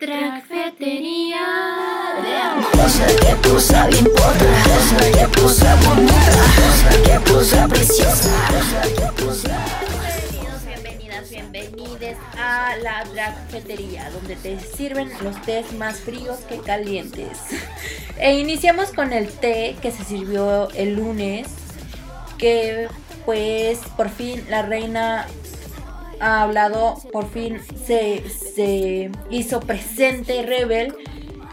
Dragfetería. Cosa que cosa importa, cosa que cosa bonita, cosa que cosa preciosa, Bienvenidos, bienvenidas, bienvenides a la Dragfetería, donde te sirven los tés más fríos que calientes. E iniciamos con el té que se sirvió el lunes, que pues por fin la reina ha hablado, por fin se, se hizo presente Rebel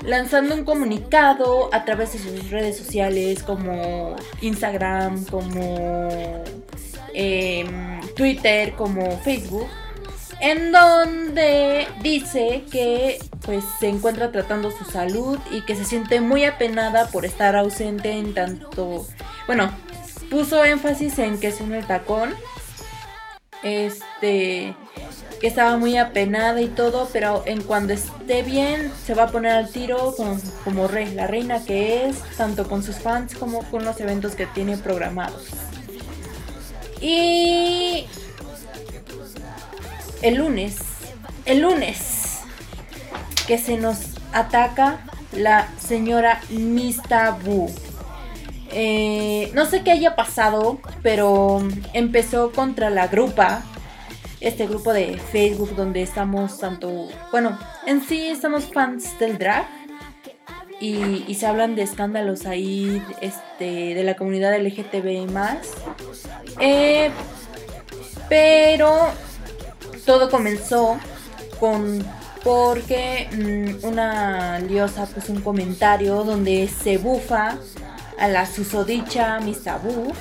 lanzando un comunicado a través de sus redes sociales como Instagram, como em, Twitter, como Facebook, en donde dice que pues se encuentra tratando su salud y que se siente muy apenada por estar ausente en tanto, bueno, puso énfasis en que es un tacón este que estaba muy apenada y todo, pero en cuando esté bien se va a poner al tiro como rey, la reina que es, tanto con sus fans como con los eventos que tiene programados. Y el lunes, el lunes, que se nos ataca la señora Mistabu. Eh, no sé qué haya pasado, pero empezó contra la grupa. Este grupo de Facebook donde estamos tanto, bueno, en sí estamos fans del drag y, se hablan de escándalos ahí este, de la comunidad LGTB más. Eh, pero todo comenzó con porque mm, una liosa puso un comentario donde se bufa a la susodicha Misabu.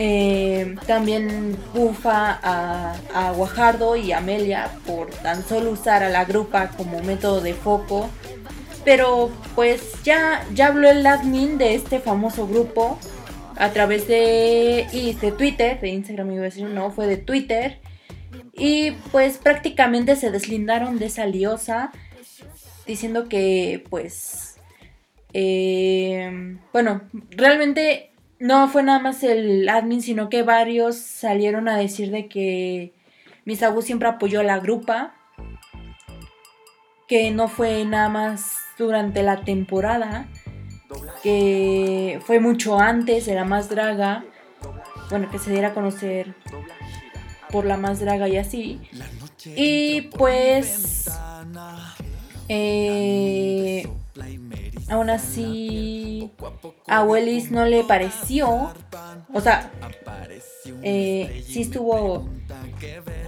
Eh, también bufa a, Guajardo y Amelia por tan solo usar a la grupa como método de foco. Pero pues ya, ya habló el admin de este famoso grupo a través de, de Twitter, de Instagram iba a decir, no, fue de Twitter. Y pues prácticamente se deslindaron de esa liosa diciendo que pues eh, bueno, realmente no fue nada más el admin, sino que varios salieron a decir de que Misabu siempre apoyó a la grupa, que no fue nada más durante la temporada, que fue mucho antes de la más draga, bueno, que se diera a conocer por la más draga y así. Y pues... Eh, aún así a Willis no le pareció, o sea, eh, sí estuvo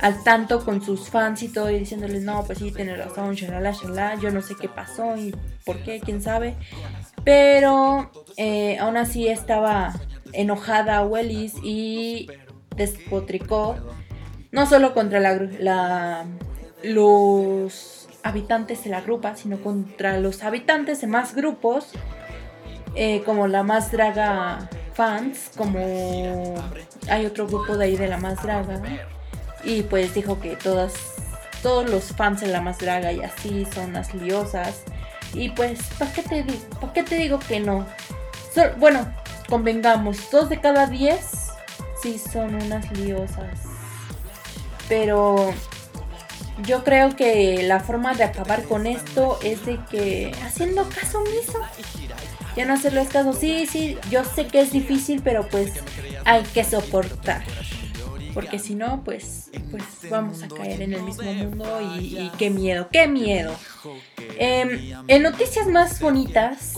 al tanto con sus fans y todo y diciéndoles, no, pues sí, tiene razón, shalala, shalala, yo no sé qué pasó y por qué, quién sabe. Pero eh, aún así estaba enojada Willis y despotricó, no solo contra la, la los habitantes de la grupa, sino contra los habitantes de más grupos, eh, como la más draga fans, como hay otro grupo de ahí de la más draga, y pues dijo que todas, todos los fans de la más draga y así son las liosas, y pues, ¿para qué te, digo, qué te digo que no? bueno, convengamos, dos de cada diez sí son unas liosas. Pero yo creo que la forma de acabar con esto es de que haciendo caso omiso. Ya no hacerles caso. Sí, sí, yo sé que es difícil, pero pues hay que soportar. Porque si no, pues, pues vamos a caer en el mismo mundo y, qué miedo, qué miedo. Em, en noticias más bonitas,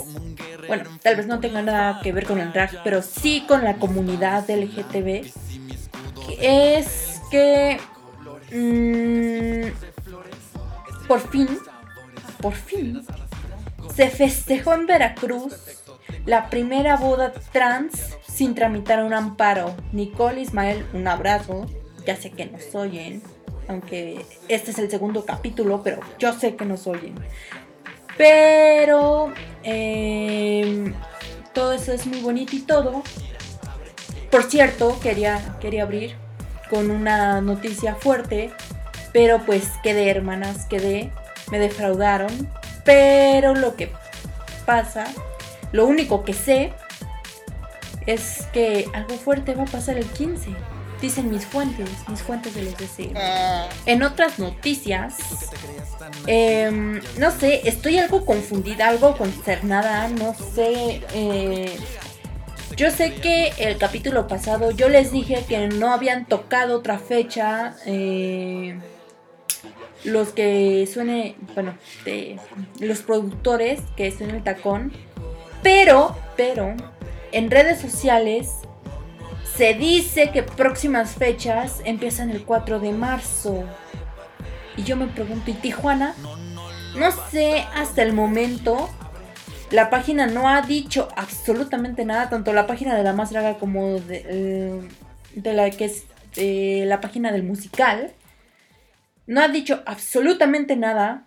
bueno, tal vez no tenga nada que ver con el drag, pero sí con la comunidad LGTB, es que Mm, por fin, por fin, se festejó en Veracruz la primera boda trans sin tramitar un amparo. Nicole Ismael, un abrazo. Ya sé que nos oyen, aunque este es el segundo capítulo, pero yo sé que nos oyen. Pero em, todo eso es muy bonito y todo. Por cierto, quería, quería abrir con una noticia fuerte, pero pues quedé, hermanas, quedé, me defraudaron, pero lo que pasa, lo único que sé es que algo fuerte va a pasar el 15. dicen mis fuentes, mis fuentes de los deseos. Ah. En otras noticias, em, no sé, estoy algo confundida, algo concernada, no sé. Eh, yo sé que el capítulo pasado yo les dije que no habían tocado otra fecha. Eh, los que suene, bueno, los productores que en el tacón. Pero, pero, en redes sociales se dice que próximas fechas empiezan el 4 de marzo. Y yo me pregunto, ¿y Tijuana? No sé hasta el momento. La página no ha dicho absolutamente nada, tanto la página de la más draga como de, eh, la que es eh, la página del musical. No ha dicho absolutamente nada.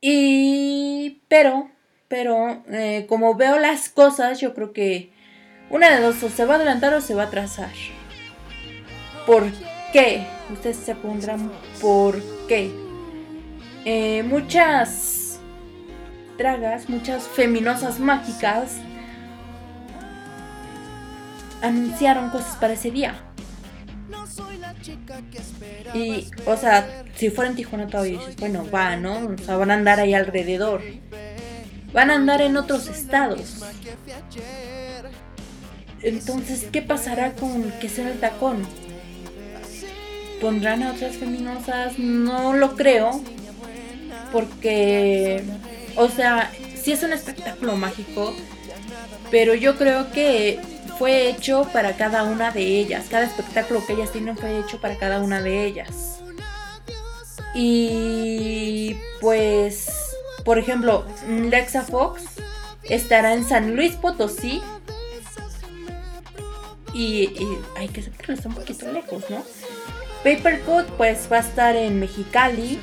Y... Pero, pero, eh, como veo las cosas, yo creo que una de dos, o se va a adelantar o se va a atrasar. ¿Por qué? Ustedes se pondrán por qué. Muchas dragas, muchas feminosas mágicas anunciaron cosas para ese día. Y, o sea, si fuera en Tijuana todavía dices, bueno, va, ¿no? O sea, van a andar ahí alrededor. Van a andar en otros estados. Entonces, ¿qué pasará con que sea el tacón? ¿Pondrán a otras feminosas? No lo creo. Porque, o sea, sí es un espectáculo mágico. Pero yo creo que fue hecho para cada una de ellas. Cada espectáculo que ellas tienen fue hecho para cada una de ellas. Y pues, por ejemplo, Lexa Fox estará en San Luis Potosí y, hay que aceptarlo, está un poquito lejos, ¿no? Papercut pues va a estar en Mexicali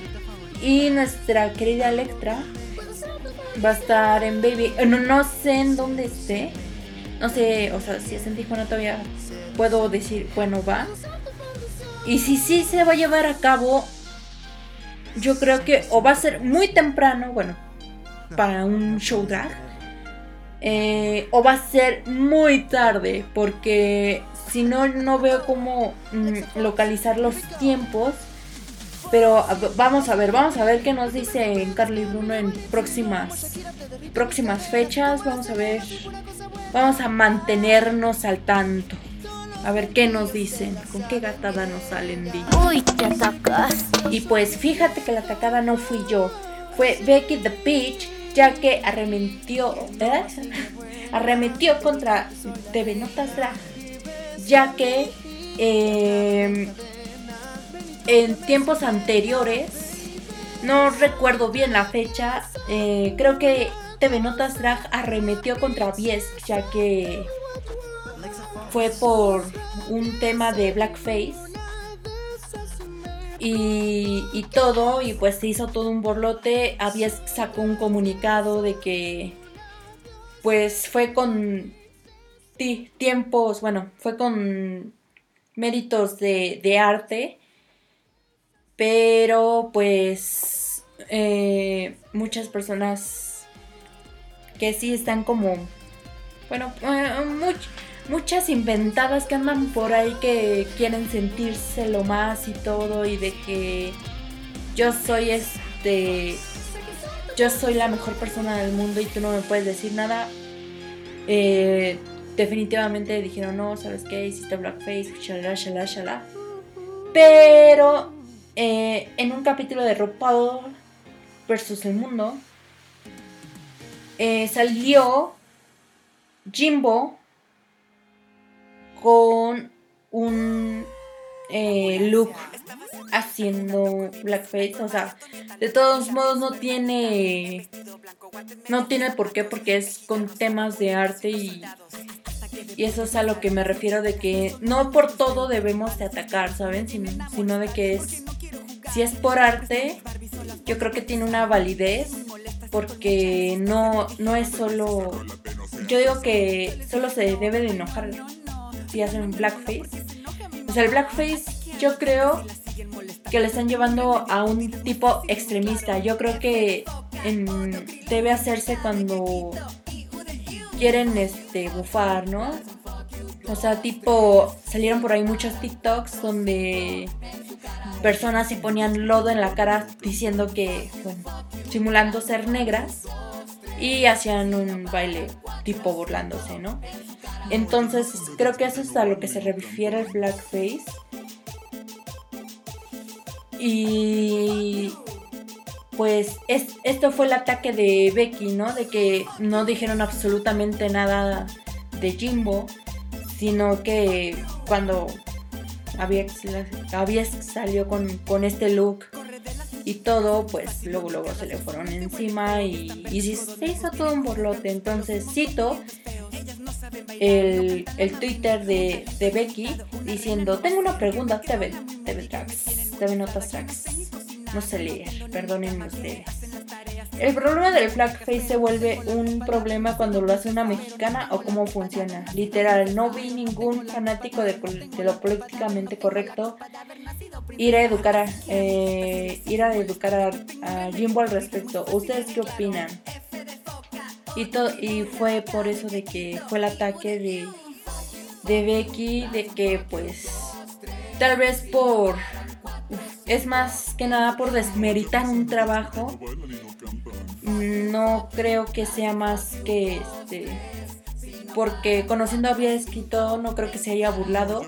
y nuestra querida Electra va a estar en Baby. Eh, no, no sé en dónde esté. No sé, o sea, si es en Tijuana todavía puedo decir, bueno, va. Y si sí se va a llevar a cabo, yo creo que o va a ser muy temprano, bueno, para un show drag eh, o va a ser muy tarde porque si no no veo cómo mm, localizar los tiempos pero vamos a ver vamos a ver qué nos dice Carly Bruno en próximas próximas fechas vamos a ver vamos a mantenernos al tanto a ver qué nos dicen, con qué gatada nos salen. Uy, te atacas. Y pues fíjate que la atacada no fui yo, fue Becky the Peach ya que arremetió, ¿eh? arremetió contra TV Notas Drag, ya que em, en tiempos anteriores, no recuerdo bien la fecha, eh, creo que TV Notas Drag arremetió contra Bies, ya que fue por un tema de blackface y, todo, y pues se hizo todo un borlote. Había sacó un comunicado de que pues fue con tiempos, bueno, fue con méritos de, arte, pero pues eh, muchas personas que sí están como, bueno, eh, muchas inventadas que andan por ahí que quieren sentirse lo más y todo y de que yo soy este yo soy la mejor persona del mundo y tú no me puedes decir nada eh, definitivamente dijeron no sabes qué hiciste blackface shalala shalala shalala pero eh, en un capítulo de RuPaul versus el mundo eh, salió Jimbo con un eh, look haciendo blackface. O sea, de todos modos no tiene. No tiene por qué, porque es con temas de arte y. Y eso es a lo que me refiero de que no por todo debemos de atacar, ¿saben? Sino, sino de que es. Si es por arte, yo creo que tiene una validez. Porque no, no es solo. Yo digo que solo se debe de enojar si hacen blackface. O sea, el blackface yo creo que le están llevando a un tipo extremista. Yo creo que debe hacerse cuando quieren este bufar, ¿no? O sea, tipo, salieron por ahí muchos TikToks donde personas se ponían lodo en la cara diciendo que, bueno, simulando ser negras y hacían un baile tipo burlándose, ¿no? Entonces, creo que eso es a lo que se refiere el blackface. Y pues es, esto fue el ataque de Becky, ¿no? De que no dijeron absolutamente nada de Jimbo, sino que cuando había, había salió con, con este look y todo, pues luego luego se le fueron encima y, y se hizo todo un borlote. Entonces cito el, el Twitter de, de, Becky diciendo, tengo una pregunta, TV, TV Tracks, TV Notas Tracks. No sé leer, perdónenme ustedes. El problema del blackface se vuelve un problema cuando lo hace una mexicana o cómo funciona. Literal, no vi ningún fanático de, lo políticamente correcto ir a educar a, eh, ir a, educar a, Jimbo al respecto. ¿Ustedes qué opinan? Y, y fue por eso de que fue el ataque de, de Becky, de que pues tal vez por... Es más que nada por desmeritar un trabajo no creo que sea más que este porque conociendo había escrito no creo que se haya burlado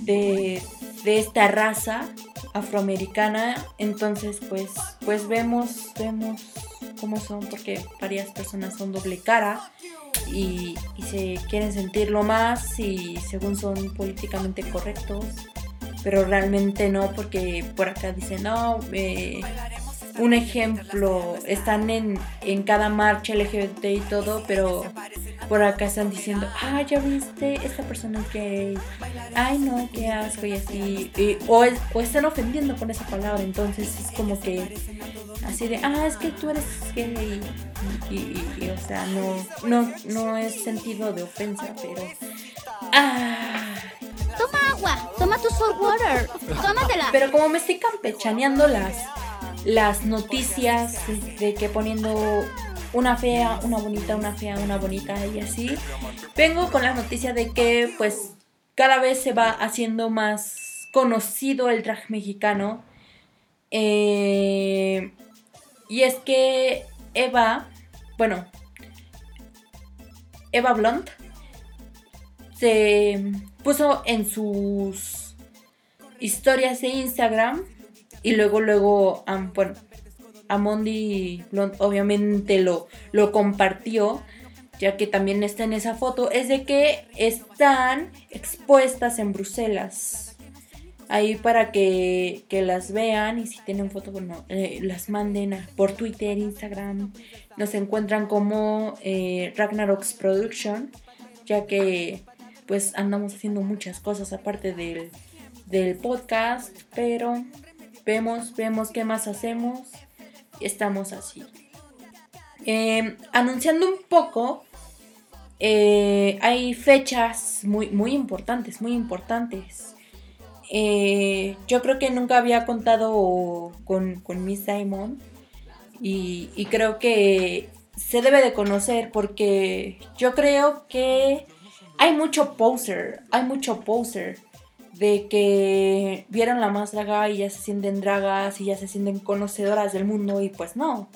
de, de, esta raza afroamericana. Entonces pues pues vemos vemos cómo son porque varias personas son doble cara y, y se quieren sentirlo más y según son políticamente correctos pero realmente no porque por acá dicen no eh, un ejemplo, están en, en cada marcha LGBT y todo, pero por acá están diciendo, ah, ya viste, esta persona es gay, ay no, qué asco y así, o, o, están ofendiendo con esa palabra, entonces es como que así de, ah, es que tú eres gay, y, o sea, no, no, no es sentido de ofensa, pero... Ah, toma agua, toma tu salt water, tómatela. Pero como me estoy campechaneando las las noticias de que poniendo una fea, una bonita, una fea, una bonita y así. Vengo con la noticia de que pues cada vez se va haciendo más conocido el drag mexicano. Eh, y es que Eva, bueno, Eva Blunt se puso en sus historias de Instagram y luego, luego, bueno, Amondi obviamente lo, lo compartió, ya que también está en esa foto, es de que están expuestas en Bruselas. Ahí para que, las vean y si tienen foto, bueno, eh, las manden por Twitter, Instagram. Nos encuentran como eh, Ragnarok's Production, ya que pues andamos haciendo muchas cosas aparte del, del podcast, pero vemos, vemos qué más hacemos y estamos así. Em, anunciando un poco, eh, hay fechas muy, muy importantes, muy importantes. Eh, yo creo que nunca había contado con, Miss Diamond y, y creo que se debe de conocer porque yo creo que hay mucho poser, hay mucho poser de que vieron la más draga y ya se sienten dragas y ya se sienten conocedoras del mundo y pues no.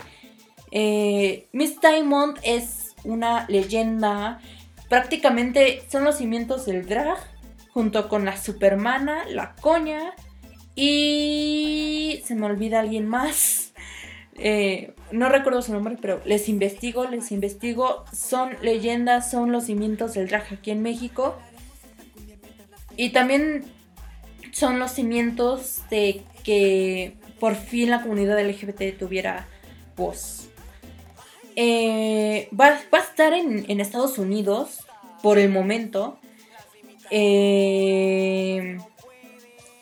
Eh, Miss Diamond es una leyenda, prácticamente son los cimientos del drag, junto con la Supermana, la Coña y se me olvida alguien más. Eh, no recuerdo su nombre, pero les investigo, les investigo. Son leyendas, son los cimientos del drag aquí en México. Y también son los cimientos de que por fin la comunidad LGBT tuviera voz. Eh, va, a estar en, Estados Unidos por el momento. Eh,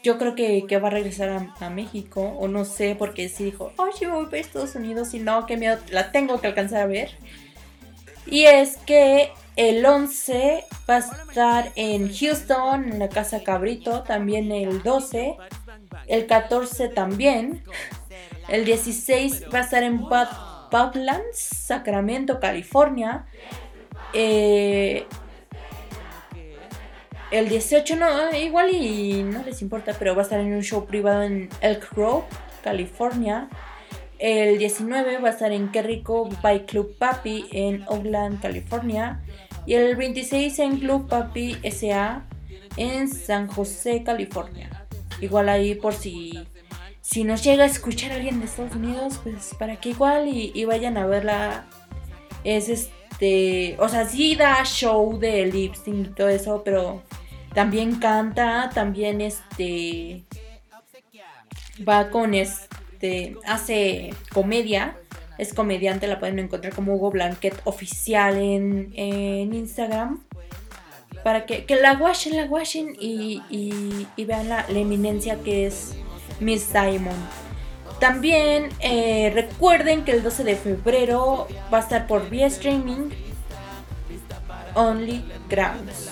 yo creo que, va a regresar a, México, o no sé, porque si dijo, yo voy a Estados Unidos y no, que miedo, la tengo que alcanzar a ver. Y es que el 11 va a estar en Houston, en la Casa Cabrito, también el 12. El 14 también. El 16 va a estar en Badlands, Sacramento, California. Eh, El 18 no, igual y no les importa, pero va a estar en un show privado en Elk Grove, California. El 19 va a estar en Qué Rico by Club Papi en Oakland, California. Y el 26 en Club Papi SA en San José, California. Igual ahí por si, si nos llega a escuchar alguien de Estados Unidos, pues para que igual y, vayan a verla. Es este, o sea, sí da show de lip sync y todo eso, pero también canta, también este va con este hace comedia, es comediante, la pueden encontrar como Hugo Blanquet oficial en, Instagram para que, la washen, la washen y, y, vean la, eminencia que es Miss Diamond. También eh, recuerden que el 12 de febrero va a estar por vía streaming Only Grounds.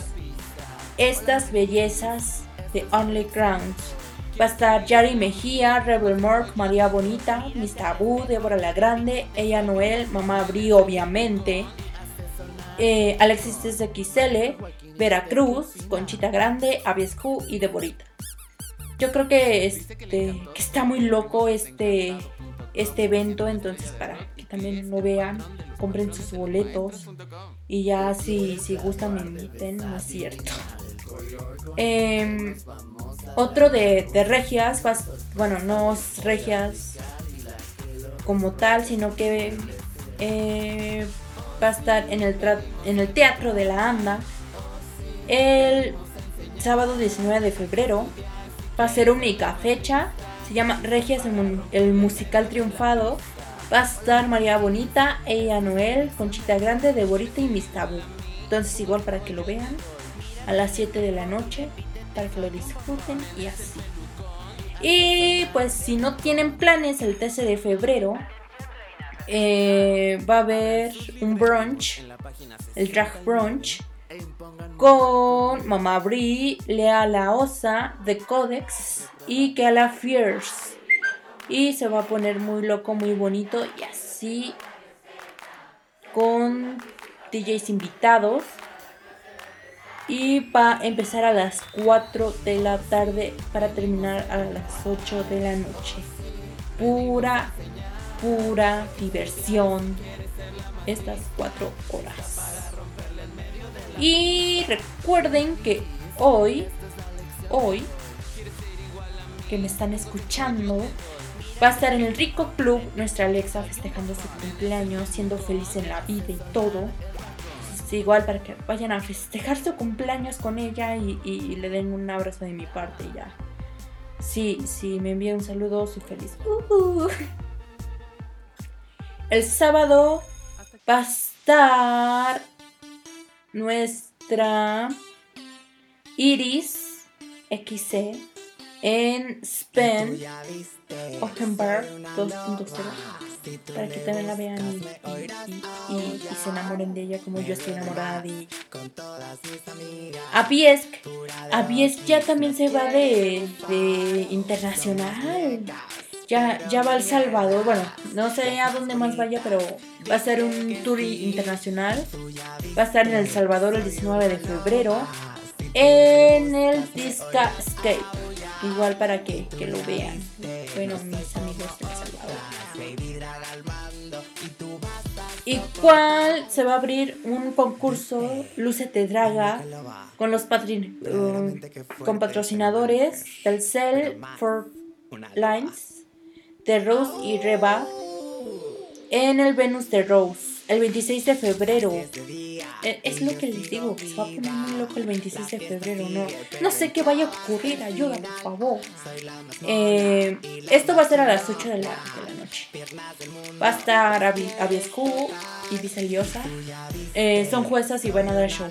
Estas bellezas de Only Grounds. Va a estar Yari Mejía, Rebel Mork, María Bonita, Miss Tabú, Débora la Grande, Ella Noel, Mamá Bri, obviamente, eh, Alexis XL, Veracruz, Conchita Grande, Aviescu y Deborita. Yo creo que, este, que está muy loco este, este evento, entonces para que también lo vean, compren sus boletos y ya si, si gustan me inviten, no es cierto. Em, otro de, regias, bueno, no regias como tal, sino que eh, va a estar en el, en el Teatro de la Anda el sábado 19 de febrero. Va a ser única fecha. Se llama Regias, el, musical triunfado. Va a estar María Bonita, Ella Noel, Conchita Grande, Deborita y Mistabu. Entonces igual para que lo vean a las 7 de la noche, para que lo disfruten y así. Y pues si no tienen planes el 13 de febrero, eh, va a haber un brunch, el drag brunch, con Mamá Brie, Lea La Osa, The Codex y la Fierce. Y se va a poner muy loco, muy bonito y así con DJs invitados. Y va a empezar a las 4 de la tarde para terminar a las 8 de la noche. Pura, pura diversión. Estas 4 horas. Y recuerden que hoy, hoy, que me están escuchando, va a estar en el Rico Club nuestra Alexa festejando su cumpleaños, siendo feliz en la vida y todo. Igual para que vayan a festejar su cumpleaños con ella y, le den un abrazo de mi parte ya. Sí, sí, me envía un saludo, soy feliz. Uh-huh. El sábado va a estar nuestra Iris XC en Spen Ockenberg 2.0 para que también la vean y, se enamoren de ella como yo estoy enamorada de. Abiesk, Abiesk ya también se va de, de internacional ya, ya va al Salvador. Bueno, no sé a dónde más vaya, pero va a ser un tour internacional. Va a estar en El Salvador el 19 de febrero. En el Disca Escape. Igual para que, que lo vean. Bueno, mis amigos del Salvador. Y cuál se va a abrir un concurso Te Draga con los uh, con patrocinadores del Cell for Lines de Rose y Reba en el Venus de Rose el 26 de febrero. Eh, es lo que les digo, que se va a poner muy loco el 26 de febrero. No, no sé qué vaya a ocurrir, ayuda, por favor. Eh, esto va a ser a las 8 de la, noche. Va a estar Aviescu y Visaliosa. Eh, son juezas y van a dar show.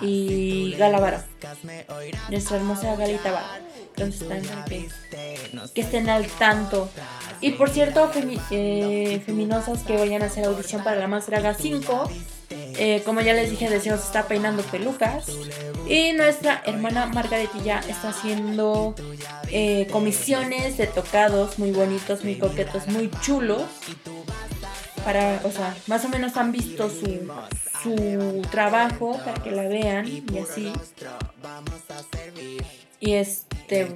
Y Galavara. Nuestra hermosa Galita Vara. Entonces que estén al tanto. Y por cierto, eh, feminosas que vayan a hacer audición para la Más Draga 5. Eh, como ya les dije, Deseo se está peinando pelucas. Y nuestra hermana Margaretilla está haciendo eh, comisiones de tocados muy bonitos, muy coquetos, muy chulos. Para, o sea, más o menos han visto su, su trabajo para que la vean y así. Y este,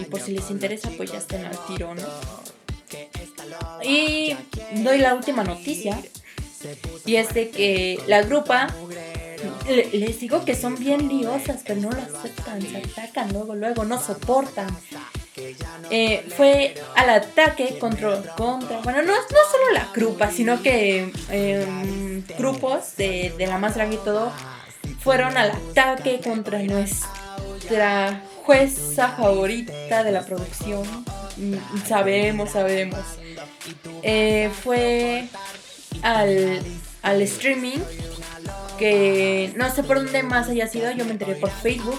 y por si les interesa, pues ya estén al tiro, ¿no? Y doy la última noticia. Y es de que la grupa, les digo que son bien liosas, pero no lo aceptan, se atacan luego, luego, no soportan. Eh, fue al ataque contra, contra bueno, no, no solo la grupa, sino que em, grupos de, de la más grande y todo fueron al ataque contra nuestra jueza favorita de la producción. Mm, sabemos, sabemos. Eh, fue al, al streaming que no sé por dónde más haya sido, yo me enteré por Facebook.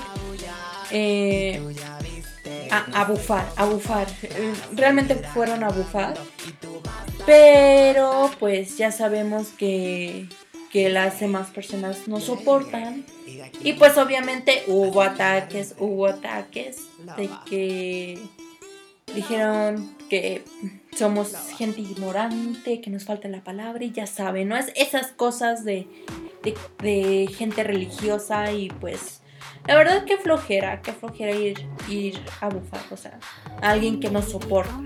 Eh, a, bufar, a bufar. Eh, realmente fueron a bufar. Pero pues ya sabemos que, que las demás personas no soportan. Y pues obviamente hubo ataques, hubo ataques de que dijeron que somos gente ignorante, que nos falta la palabra y ya saben, ¿no? Es esas cosas de, de gente religiosa y pues la verdad que flojera, que flojera ir, ir a bufar, o sea, a alguien que no soporta.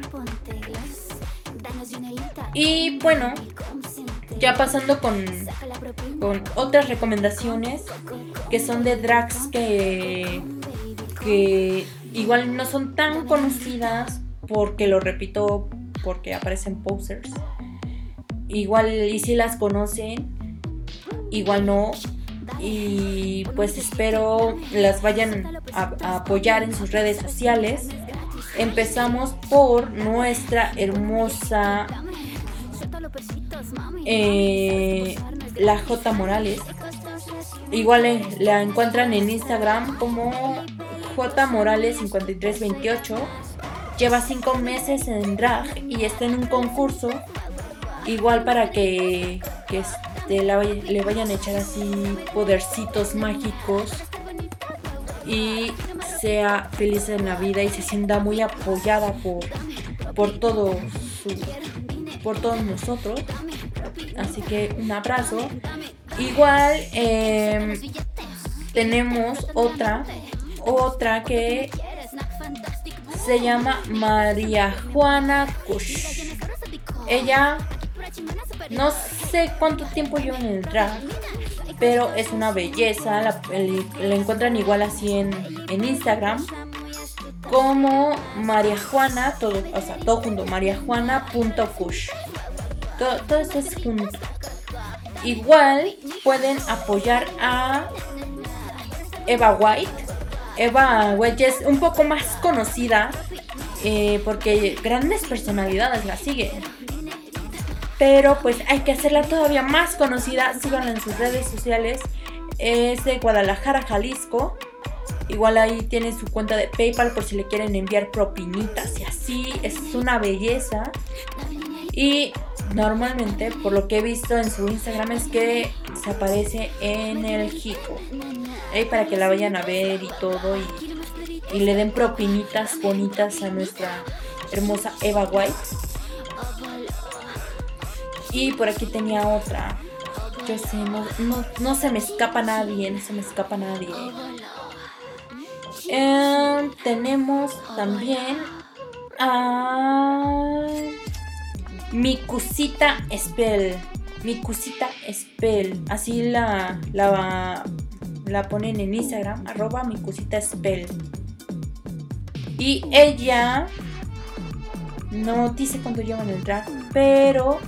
Y bueno, ya pasando con, con otras recomendaciones que son de drags que, que igual no son tan conocidas porque lo repito, porque aparecen posers. Igual y si las conocen, igual no, y pues espero las vayan a, apoyar en sus redes sociales. Empezamos por nuestra hermosa eh, la J Morales. Igual la encuentran en Instagram como J Morales 5328. Lleva 5 meses en drag y está en un concurso. Igual para que, que le vayan a echar así podercitos mágicos y sea feliz en la vida y se sienta muy apoyada por, por todo por todos nosotros. Así que un abrazo. Igual em, tenemos otra, otra que se llama María Juana Kush. Ella no sé cuánto tiempo lleva en el drag, pero es una belleza. La, encuentran igual así en, Instagram como María Juana, todo, o sea, todo junto, mariajuana.cush. Todo, todo esto es junto. Igual pueden apoyar a Eva White. Eva White es un poco más conocida eh, porque grandes personalidades la siguen pero pues hay que hacerla todavía más conocida. Síganla en sus redes sociales. Es de Guadalajara, Jalisco. Igual ahí tiene su cuenta de PayPal por si le quieren enviar propinitas y así. Es una belleza. Y normalmente, por lo que he visto en su Instagram, es que se aparece en el Jico. para que la vayan a ver y todo. Y, le den propinitas bonitas a nuestra hermosa Eva White. Y por aquí tenía otra. Yo sé, no, se me escapa nadie, no se me escapa nadie. Em, tenemos también a mi cosita Spell. Mi cosita Spell. Así la, la, la ponen en Instagram. Arroba mi cosita Spell. Y ella no dice cuánto lleva en el drag, pero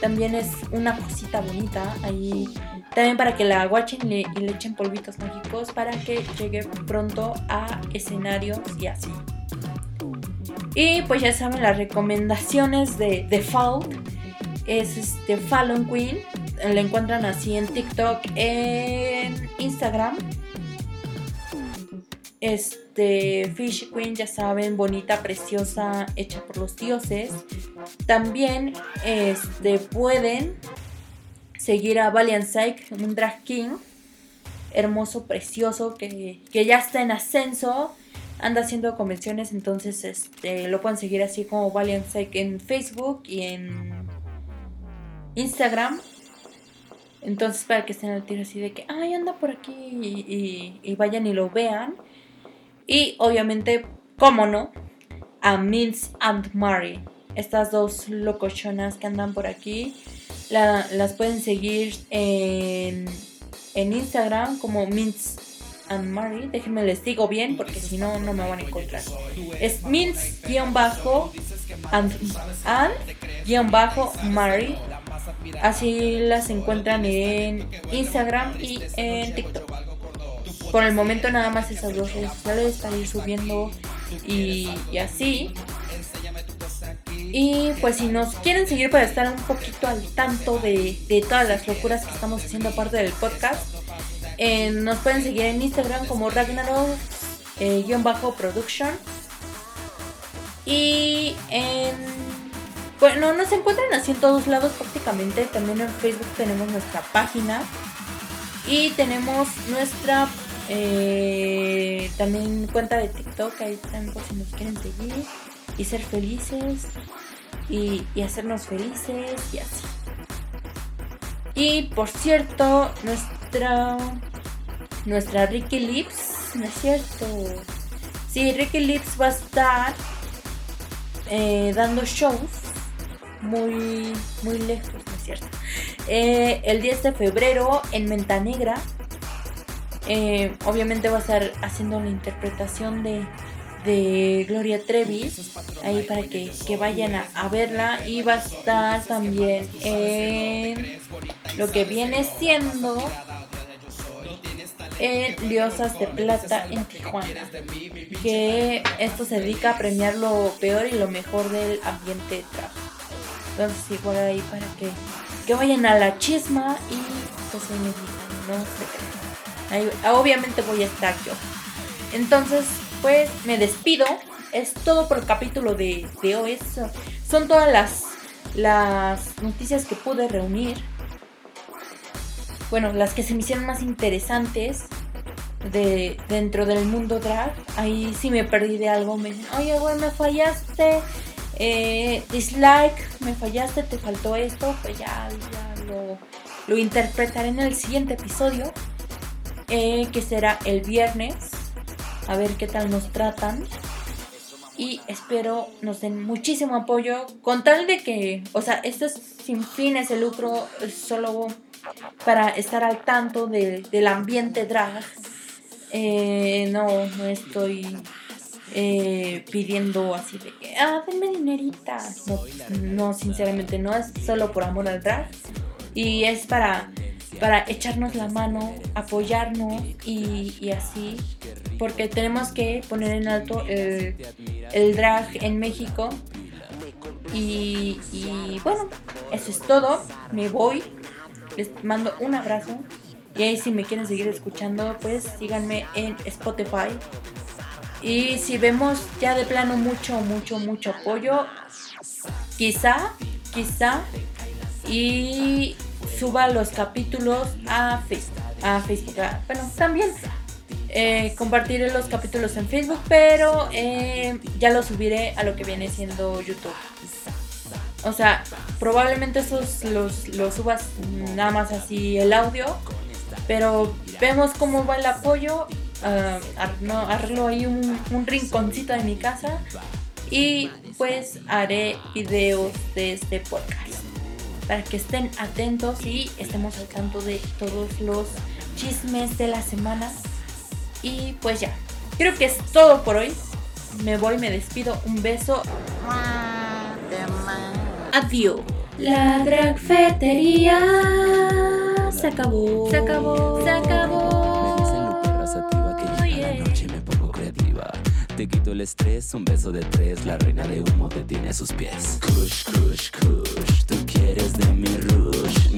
también es una cosita bonita ahí. También para que la aguachen y le echen polvitos mágicos para que llegue pronto a escenarios y así. Y pues ya saben las recomendaciones de Default. Es este Fallon Queen. La encuentran así en TikTok, en Instagram. Este Fish Queen, ya saben, bonita, preciosa, hecha por los dioses. También este, pueden seguir a Valiant Psych, un drag king hermoso, precioso, que, ya está en ascenso, anda haciendo convenciones, entonces este, lo pueden seguir así como Valiant Psych en Facebook y en Instagram. Entonces, para que estén al tiro así de que, ay, anda por aquí y, vayan y lo vean. Y obviamente, cómo no, a Mince and Mary. Estas dos locochonas que andan por aquí. las pueden seguir en, en Instagram como Mince and Mary. Déjenme les digo bien porque si no, no me van a encontrar. Es Mince-and-Mary. Así las encuentran en Instagram y en TikTok. Por el momento nada más esas dos redes sociales para ir subiendo y, así. Y pues si nos quieren seguir para estar un poquito al tanto de, de todas las locuras que estamos haciendo aparte del podcast, nos pueden seguir en Instagram como Ragnarok-production. y en. Bueno, nos encuentran así en todos lados prácticamente. También en Facebook tenemos nuestra página. Y tenemos nuestra eh, también cuenta de TikTok. Ahí también por si nos quieren seguir. Y ser felices. Y hacernos felices. Y así. Y por cierto, nuestra nuestra Ricky Lips, ¿no es cierto? Sí, Ricky Lips va a estar eh, dando shows muy, muy lejos, ¿no es cierto? Eh, el 10 de febrero en Menta Negra. Eh, obviamente va a estar haciendo la interpretación de, de Gloria Trevi ahí para que, vayan a, a, verla y va a estar también en lo que viene siendo en Liosas de Plata en Tijuana, que esto se dedica a premiar lo peor y lo mejor del ambiente de trabajo. Entonces igual ahí para que, que vayan a la chisma y pues se me no se ahí, obviamente voy a estar yo. Entonces, pues me despido. Es todo por el capítulo de, de hoy. Son todas las, las noticias que pude reunir bueno, las que se me hicieron más interesantes de dentro del mundo drag, ahí sí me perdí de algo, me dicen, oye, güey, me fallaste, eh, dislike, me fallaste, te faltó esto, pues ya, ya lo, lo interpretaré en el siguiente episodio, eh, que será el viernes, a ver qué tal nos tratan. Y espero nos den muchísimo apoyo. Con tal de que, o sea, esto es sin fines de lucro, solo para estar al tanto del ambiente drag. Eh, no, no estoy eh, pidiendo así de que, ah, denme dinerita. No, sinceramente no, es solo por amor al drag. Y es para, para echarnos la mano, apoyarnos y, así. Porque tenemos que poner en alto el, drag en México. Y, y bueno, eso es todo. Me voy. Les mando un abrazo. Y ahí si me quieren seguir escuchando, pues síganme en Spotify. Y si vemos ya de plano mucho, mucho, mucho apoyo, quizá, quizá, y suba los capítulos a Facebook. A Facebook. Bueno, también eh, compartiré los capítulos en Facebook, pero eh, ya los subiré a lo que viene siendo YouTube. O sea, probablemente esos los, los subas nada más así el audio. Pero vemos cómo va el apoyo. Uh, arreglo ahí un, un rinconcito de mi casa. Y pues haré videos de este podcast. Para que estén atentos y estemos al tanto de todos los chismes de la semana. Y pues ya. Creo que es todo por hoy. Me voy, me despido. Un beso. Adiós. La dragfetería se acabó. Se acabó. Se acabó. Te quito el estrés, un beso de tres, la reina de humo te tiene a sus pies. Kush, kush, kush, tú quieres de mi rush